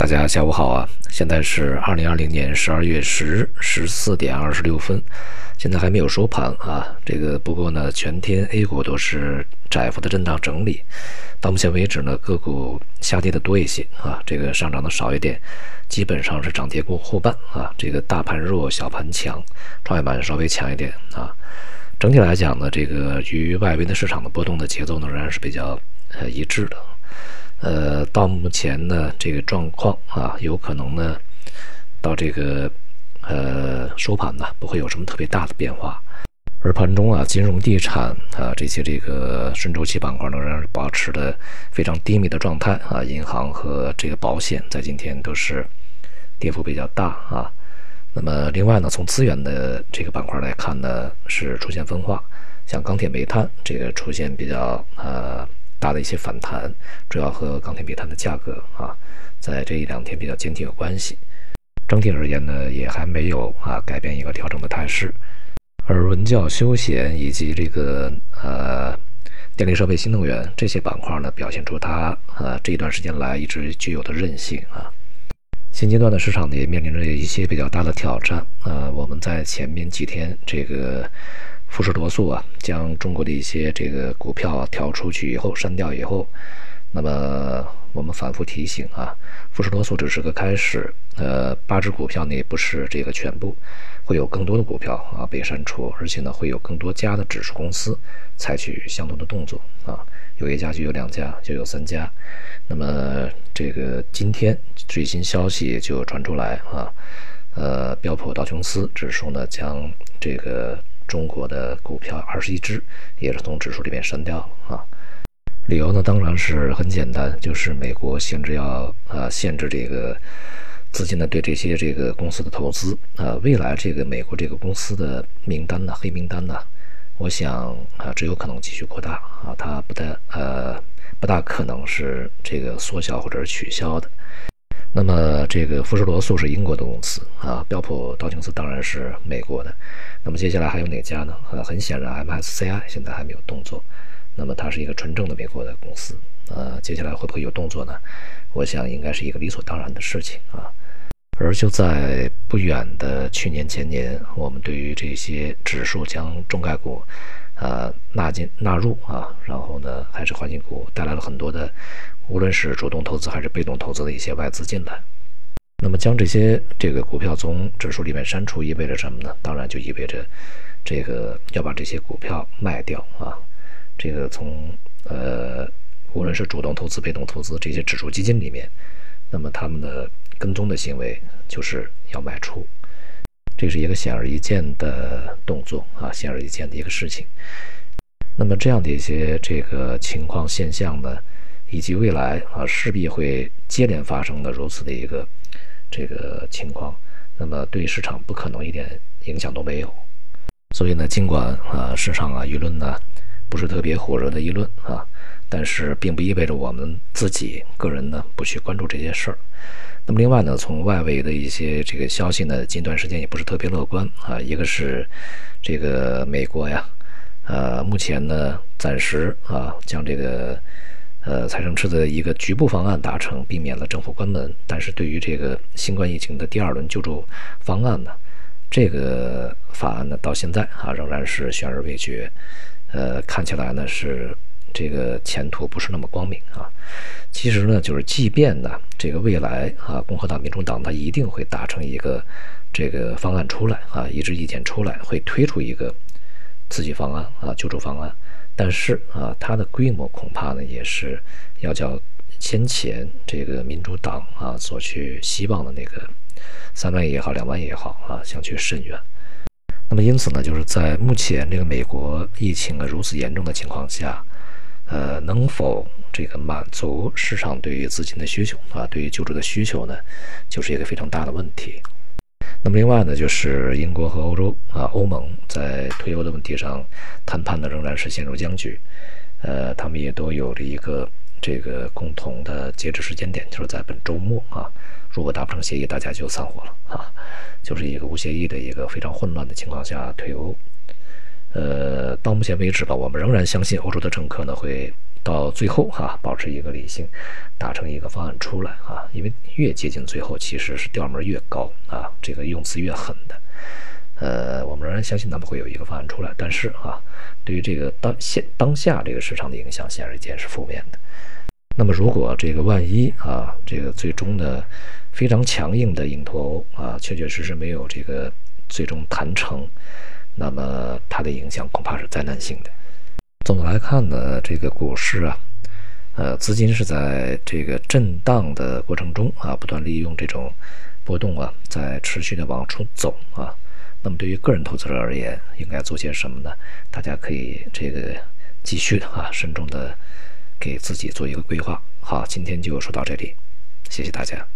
大家下午好啊！现在是二零二零年十二月十日十四点二十六分，现在还没有收盘啊。这个不过呢，全天 A 股都是窄幅的震荡整理。到目前为止呢，个股下跌的多一些啊，这个上涨的少一点，基本上是涨跌过后半啊。这个大盘弱，小盘强，创业板稍微强一点啊。整体来讲呢，这个与外围的市场的波动的节奏呢，仍然是比较呃一致的。呃，到目前呢，这个状况啊，有可能呢，到这个呃收盘呢，不会有什么特别大的变化。而盘中啊，金融、地产啊这些这个顺周期板块呢，仍然保持的非常低迷的状态啊。银行和这个保险在今天都是跌幅比较大啊。那么另外呢，从资源的这个板块来看呢，是出现分化，像钢铁、煤炭这个出现比较呃。大的一些反弹，主要和钢铁、煤炭的价格啊，在这一两天比较坚挺有关系。整体而言呢，也还没有啊改变一个调整的态势。而文教、休闲以及这个呃电力设备、新能源这些板块呢，表现出它呃这一段时间来一直具有的韧性啊。现阶段的市场呢，也面临着一些比较大的挑战啊。我们在前面几天这个。富士罗素啊，将中国的一些这个股票调出去以后删掉以后，那么我们反复提醒啊，富士罗素只是个开始，呃，八只股票呢也不是这个全部，会有更多的股票啊被删除，而且呢会有更多家的指数公司采取相同的动作啊，有一家就有两家，就有三家，那么这个今天最新消息就传出来啊，呃，标普道琼斯指数呢将这个。中国的股票二十一只也是从指数里面删掉了啊，理由呢当然是很简单，就是美国限制要啊限制这个资金呢对这些这个公司的投资啊，未来这个美国这个公司的名单呢黑名单呢，我想啊只有可能继续扩大啊，它不大呃不大可能是这个缩小或者是取消的。那么这个富士罗素是英国的公司啊，标普道琼斯当然是美国的。那么接下来还有哪家呢？呃，很显然，MSCI 现在还没有动作。那么它是一个纯正的美国的公司，呃，接下来会不会有动作呢？我想应该是一个理所当然的事情啊。而就在不远的去年前年，我们对于这些指数将中概股，呃，纳进纳入啊，然后呢，还是环境股带来了很多的。无论是主动投资还是被动投资的一些外资进来，那么将这些这个股票从指数里面删除，意味着什么呢？当然就意味着这个要把这些股票卖掉啊。这个从呃，无论是主动投资、被动投资这些指数基金里面，那么他们的跟踪的行为就是要卖出，这是一个显而易见的动作啊，显而易见的一个事情。那么这样的一些这个情况现象呢？以及未来啊，势必会接连发生的如此的一个这个情况，那么对市场不可能一点影响都没有。所以呢，尽管啊市场啊舆论呢不是特别火热的议论啊，但是并不意味着我们自己个人呢不去关注这些事儿。那么另外呢，从外围的一些这个消息呢，近段时间也不是特别乐观啊。一个是这个美国呀，呃，目前呢暂时啊将这个。呃，财政赤字的一个局部方案达成，避免了政府关门。但是对于这个新冠疫情的第二轮救助方案呢，这个法案呢，到现在啊仍然是悬而未决。呃，看起来呢是这个前途不是那么光明啊。其实呢，就是即便呢这个未来啊，共和党、民主党它一定会达成一个这个方案出来啊，一致意见出来，会推出一个刺激方案啊，救助方案。但是啊，它的规模恐怕呢，也是要较先前这个民主党啊所去希望的那个三万亿也好，两万亿也好啊，相去甚远。那么因此呢，就是在目前这个美国疫情啊如此严重的情况下，呃，能否这个满足市场对于资金的需求啊，对于救助的需求呢，就是一个非常大的问题。那么另外呢，就是英国和欧洲啊，欧盟在退欧的问题上谈判呢，仍然是陷入僵局。呃，他们也都有着一个这个共同的截止时间点，就是在本周末啊。如果达不成协议，大家就散伙了啊，就是一个无协议的一个非常混乱的情况下退欧。呃，到目前为止吧，我们仍然相信欧洲的政客呢会到最后哈保持一个理性，达成一个方案出来啊，因为越接近最后，其实是调门越高啊，这个用词越狠的。呃，我们仍然相信他们会有一个方案出来，但是啊，对于这个当现当下这个市场的影响，显而易见是负面的。那么，如果这个万一啊，这个最终的非常强硬的硬脱欧啊，确确实实没有这个最终谈成，那么它的影响恐怕是灾难性的。总的来看呢，这个股市啊，呃，资金是在这个震荡的过程中啊，不断利用这种波动啊，在持续的往出走啊。那么，对于个人投资者而言，应该做些什么呢？大家可以这个继续的啊，慎重的。给自己做一个规划。好，今天就说到这里，谢谢大家。